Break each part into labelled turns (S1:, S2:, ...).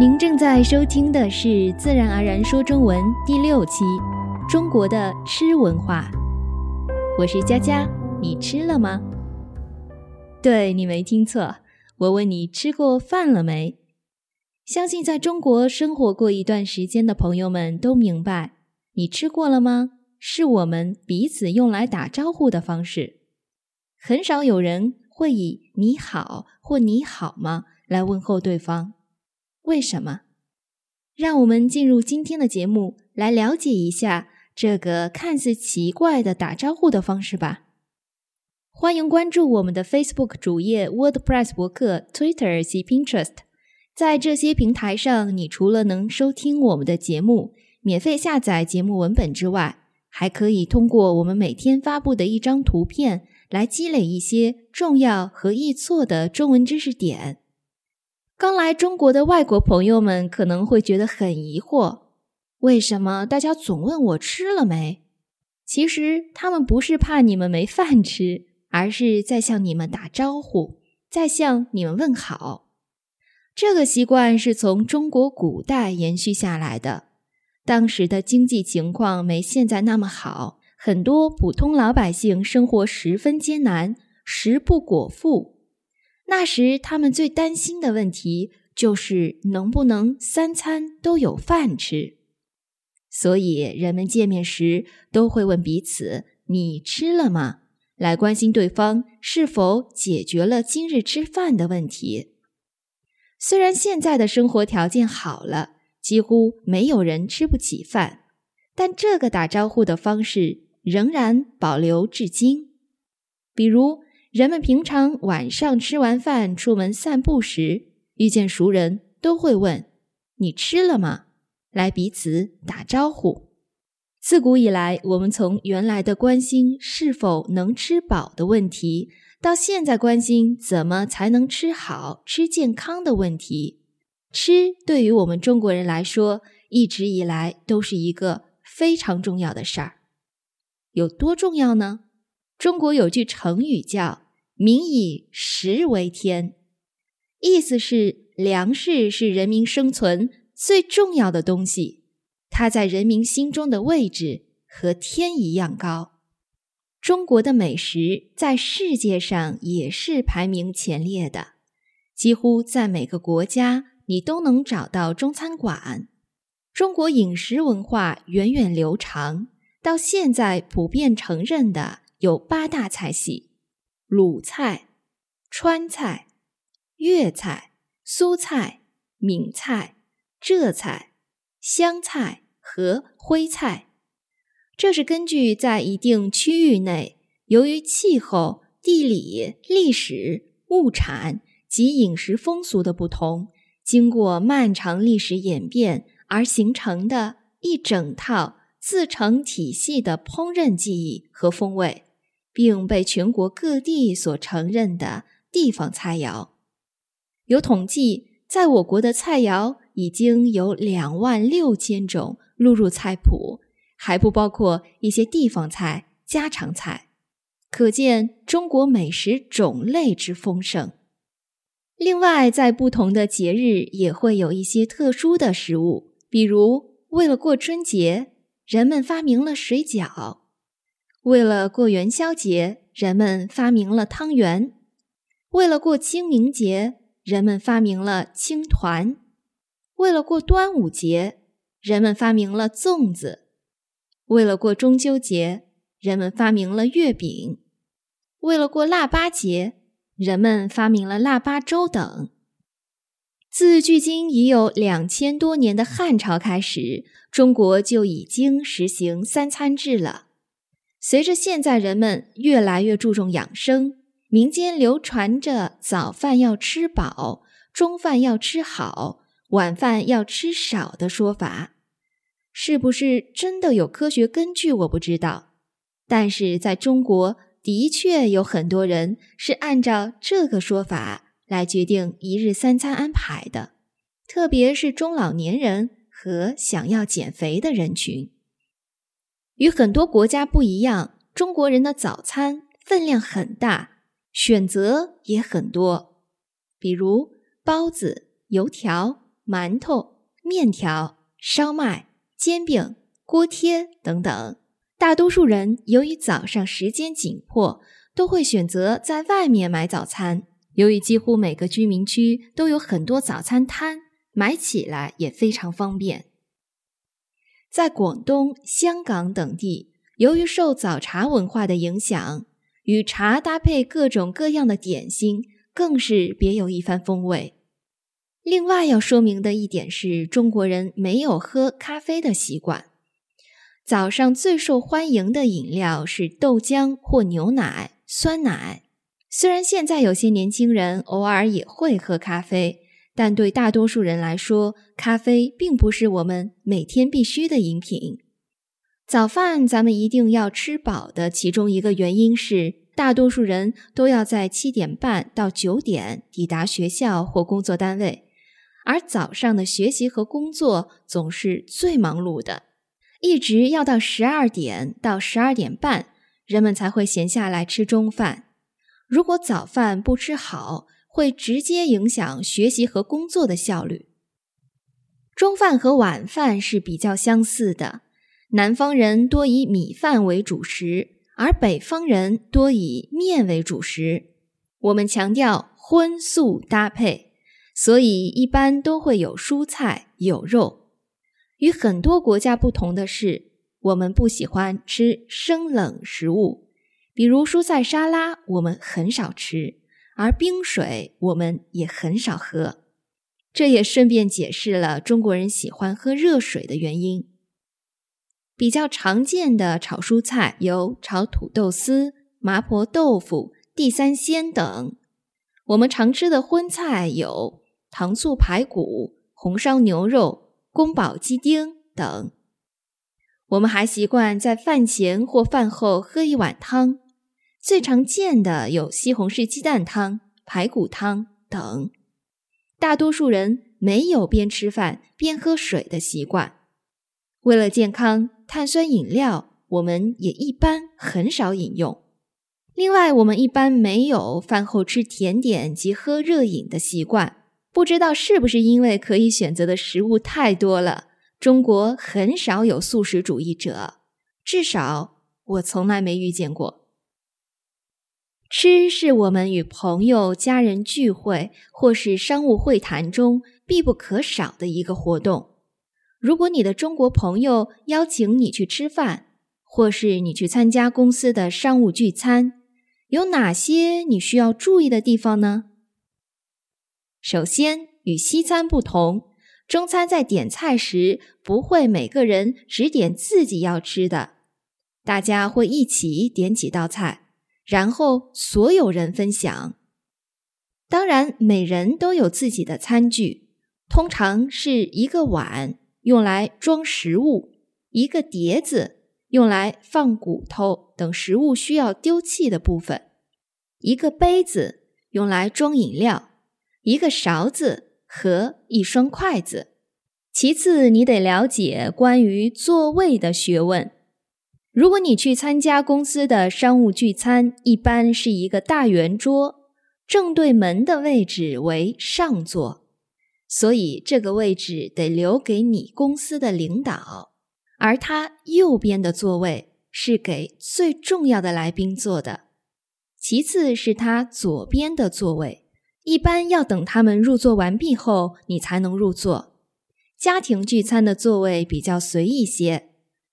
S1: 您正在收听的是《自然而然说中文》第六期《中国的吃文化》。我是佳佳，你吃了吗？对你没听错，我问你吃过饭了没？相信在中国生活过一段时间的朋友们都明白，你吃过了吗？是我们彼此用来打招呼的方式。很少有人会以“你好”或“你好吗”来问候对方。为什么？让我们进入今天的节目，来了解一下这个看似奇怪的打招呼的方式吧。欢迎关注我们的 Facebook 主页、WordPress 博客、Twitter 及 Pinterest。在这些平台上，你除了能收听我们的节目、免费下载节目文本之外，还可以通过我们每天发布的一张图片来积累一些重要和易错的中文知识点。刚来中国的外国朋友们可能会觉得很疑惑：为什么大家总问我吃了没？其实他们不是怕你们没饭吃，而是在向你们打招呼，在向你们问好。这个习惯是从中国古代延续下来的。当时的经济情况没现在那么好，很多普通老百姓生活十分艰难，食不果腹。那时，他们最担心的问题就是能不能三餐都有饭吃，所以人们见面时都会问彼此：“你吃了吗？”来关心对方是否解决了今日吃饭的问题。虽然现在的生活条件好了，几乎没有人吃不起饭，但这个打招呼的方式仍然保留至今。比如。人们平常晚上吃完饭出门散步时，遇见熟人都会问：“你吃了吗？”来彼此打招呼。自古以来，我们从原来的关心是否能吃饱的问题，到现在关心怎么才能吃好、吃健康的问题。吃对于我们中国人来说，一直以来都是一个非常重要的事儿。有多重要呢？中国有句成语叫“民以食为天”，意思是粮食是人民生存最重要的东西，它在人民心中的位置和天一样高。中国的美食在世界上也是排名前列的，几乎在每个国家你都能找到中餐馆。中国饮食文化源远流长，到现在普遍承认的。有八大菜系：鲁菜、川菜、粤菜、苏菜、闽菜、浙菜、湘菜和徽菜。这是根据在一定区域内，由于气候、地理、历史、物产及饮食风俗的不同，经过漫长历史演变而形成的一整套自成体系的烹饪技艺和风味。并被全国各地所承认的地方菜肴，有统计，在我国的菜肴已经有两万六千种录入菜谱，还不包括一些地方菜、家常菜。可见中国美食种类之丰盛。另外，在不同的节日也会有一些特殊的食物，比如为了过春节，人们发明了水饺。为了过元宵节，人们发明了汤圆；为了过清明节，人们发明了青团；为了过端午节，人们发明了粽子；为了过中秋节，人们发明了月饼；为了过腊八节，人们发明了腊八粥等。自距今已有两千多年的汉朝开始，中国就已经实行三餐制了。随着现在人们越来越注重养生，民间流传着早饭要吃饱，中饭要吃好，晚饭要吃少的说法。是不是真的有科学根据？我不知道。但是在中国，的确有很多人是按照这个说法来决定一日三餐安排的，特别是中老年人和想要减肥的人群。与很多国家不一样，中国人的早餐分量很大，选择也很多，比如包子、油条、馒头、面条、烧麦、煎饼、锅贴等等。大多数人由于早上时间紧迫，都会选择在外面买早餐。由于几乎每个居民区都有很多早餐摊，买起来也非常方便。在广东、香港等地，由于受早茶文化的影响，与茶搭配各种各样的点心，更是别有一番风味。另外要说明的一点是，中国人没有喝咖啡的习惯。早上最受欢迎的饮料是豆浆或牛奶、酸奶。虽然现在有些年轻人偶尔也会喝咖啡。但对大多数人来说，咖啡并不是我们每天必须的饮品。早饭咱们一定要吃饱的，其中一个原因是，大多数人都要在七点半到九点抵达学校或工作单位，而早上的学习和工作总是最忙碌的，一直要到十二点到十二点半，人们才会闲下来吃中饭。如果早饭不吃好，会直接影响学习和工作的效率。中饭和晚饭是比较相似的，南方人多以米饭为主食，而北方人多以面为主食。我们强调荤素搭配，所以一般都会有蔬菜有肉。与很多国家不同的是，我们不喜欢吃生冷食物，比如蔬菜沙拉，我们很少吃。而冰水我们也很少喝，这也顺便解释了中国人喜欢喝热水的原因。比较常见的炒蔬菜有炒土豆丝、麻婆豆腐、地三鲜等。我们常吃的荤菜有糖醋排骨、红烧牛肉、宫保鸡丁等。我们还习惯在饭前或饭后喝一碗汤。最常见的有西红柿鸡蛋汤、排骨汤等。大多数人没有边吃饭边喝水的习惯。为了健康，碳酸饮料我们也一般很少饮用。另外，我们一般没有饭后吃甜点及喝热饮的习惯。不知道是不是因为可以选择的食物太多了，中国很少有素食主义者，至少我从来没遇见过。吃是我们与朋友、家人聚会或是商务会谈中必不可少的一个活动。如果你的中国朋友邀请你去吃饭，或是你去参加公司的商务聚餐，有哪些你需要注意的地方呢？首先，与西餐不同，中餐在点菜时不会每个人只点自己要吃的，大家会一起点几道菜。然后所有人分享，当然每人都有自己的餐具，通常是一个碗用来装食物，一个碟子用来放骨头等食物需要丢弃的部分，一个杯子用来装饮料，一个勺子和一双筷子。其次，你得了解关于座位的学问。如果你去参加公司的商务聚餐，一般是一个大圆桌，正对门的位置为上座，所以这个位置得留给你公司的领导，而他右边的座位是给最重要的来宾坐的。其次是他左边的座位，一般要等他们入座完毕后，你才能入座。家庭聚餐的座位比较随意些。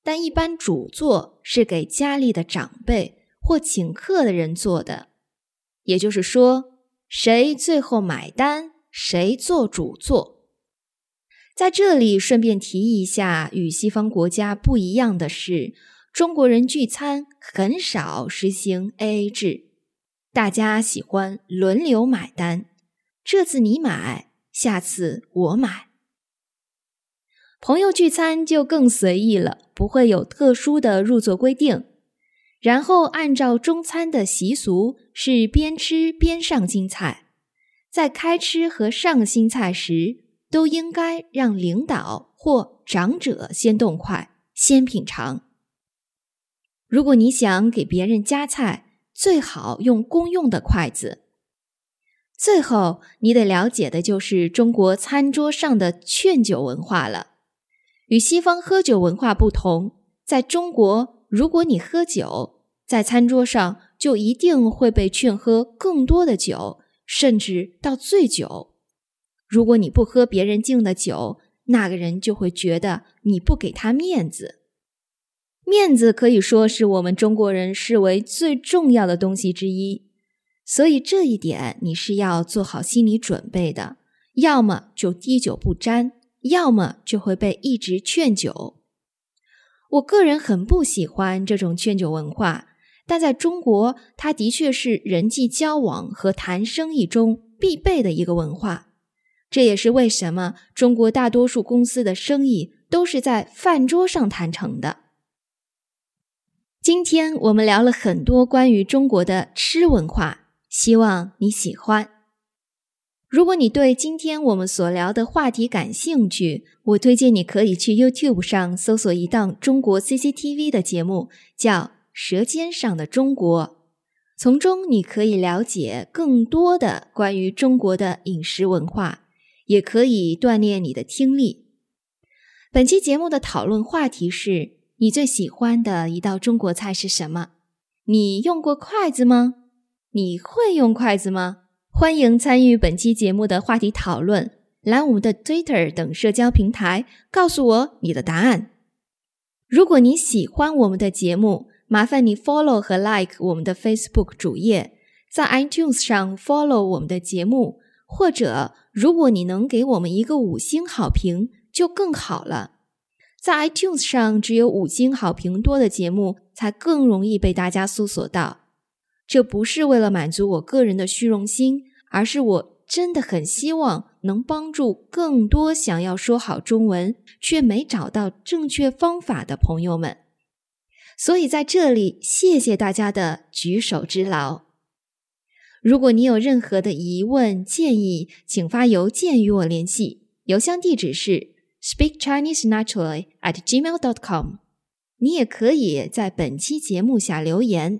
S1: 但一般主座是给家里的长辈或请客的人坐的，也就是说，谁最后买单，谁做主座。在这里顺便提一下，与西方国家不一样的是，中国人聚餐很少实行 AA 制，大家喜欢轮流买单，这次你买，下次我买。朋友聚餐就更随意了，不会有特殊的入座规定。然后按照中餐的习俗，是边吃边上新菜。在开吃和上新菜时，都应该让领导或长者先动筷，先品尝。如果你想给别人夹菜，最好用公用的筷子。最后，你得了解的就是中国餐桌上的劝酒文化了。与西方喝酒文化不同，在中国，如果你喝酒，在餐桌上就一定会被劝喝更多的酒，甚至到醉酒。如果你不喝别人敬的酒，那个人就会觉得你不给他面子。面子可以说是我们中国人视为最重要的东西之一。所以这一点你是要做好心理准备的，要么就滴酒不沾，要么就会被一直劝酒。我个人很不喜欢这种劝酒文化，但在中国，它的确是人际交往和谈生意中必备的一个文化。这也是为什么中国大多数公司的生意都是在饭桌上谈成的。今天我们聊了很多关于中国的吃文化。希望你喜欢。如果你对今天我们所聊的话题感兴趣，我推荐你可以去 YouTube 上搜索一档中国 CCTV 的节目，叫《舌尖上的中国》，从中你可以了解更多的关于中国的饮食文化，也可以锻炼你的听力。本期节目的讨论话题是你最喜欢的一道中国菜是什么？你用过筷子吗？你会用筷子吗？欢迎参与本期节目的话题讨论，来我们的 Twitter 等社交平台告诉我你的答案。如果你喜欢我们的节目，麻烦你 follow 和 like 我们的 Facebook 主页，在 iTunes 上 follow 我们的节目，或者如果你能给我们一个五星好评就更好了。在 iTunes 上，只有五星好评多的节目才更容易被大家搜索到。这不是为了满足我个人的虚荣心，而是我真的很希望能帮助更多想要说好中文却没找到正确方法的朋友们。所以在这里，谢谢大家的举手之劳。如果你有任何的疑问建议，请发邮件与我联系，邮箱地址是 speakchinesenaturally@gmail.com。你也可以在本期节目下留言。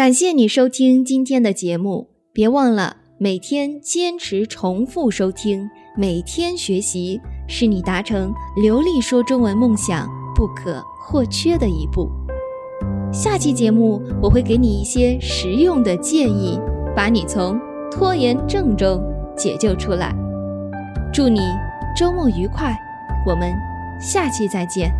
S1: 感谢你收听今天的节目，别忘了每天坚持重复收听，每天学习是你达成流利说中文梦想不可或缺的一步。下期节目我会给你一些实用的建议，把你从拖延症中解救出来。祝你周末愉快，我们下期再见。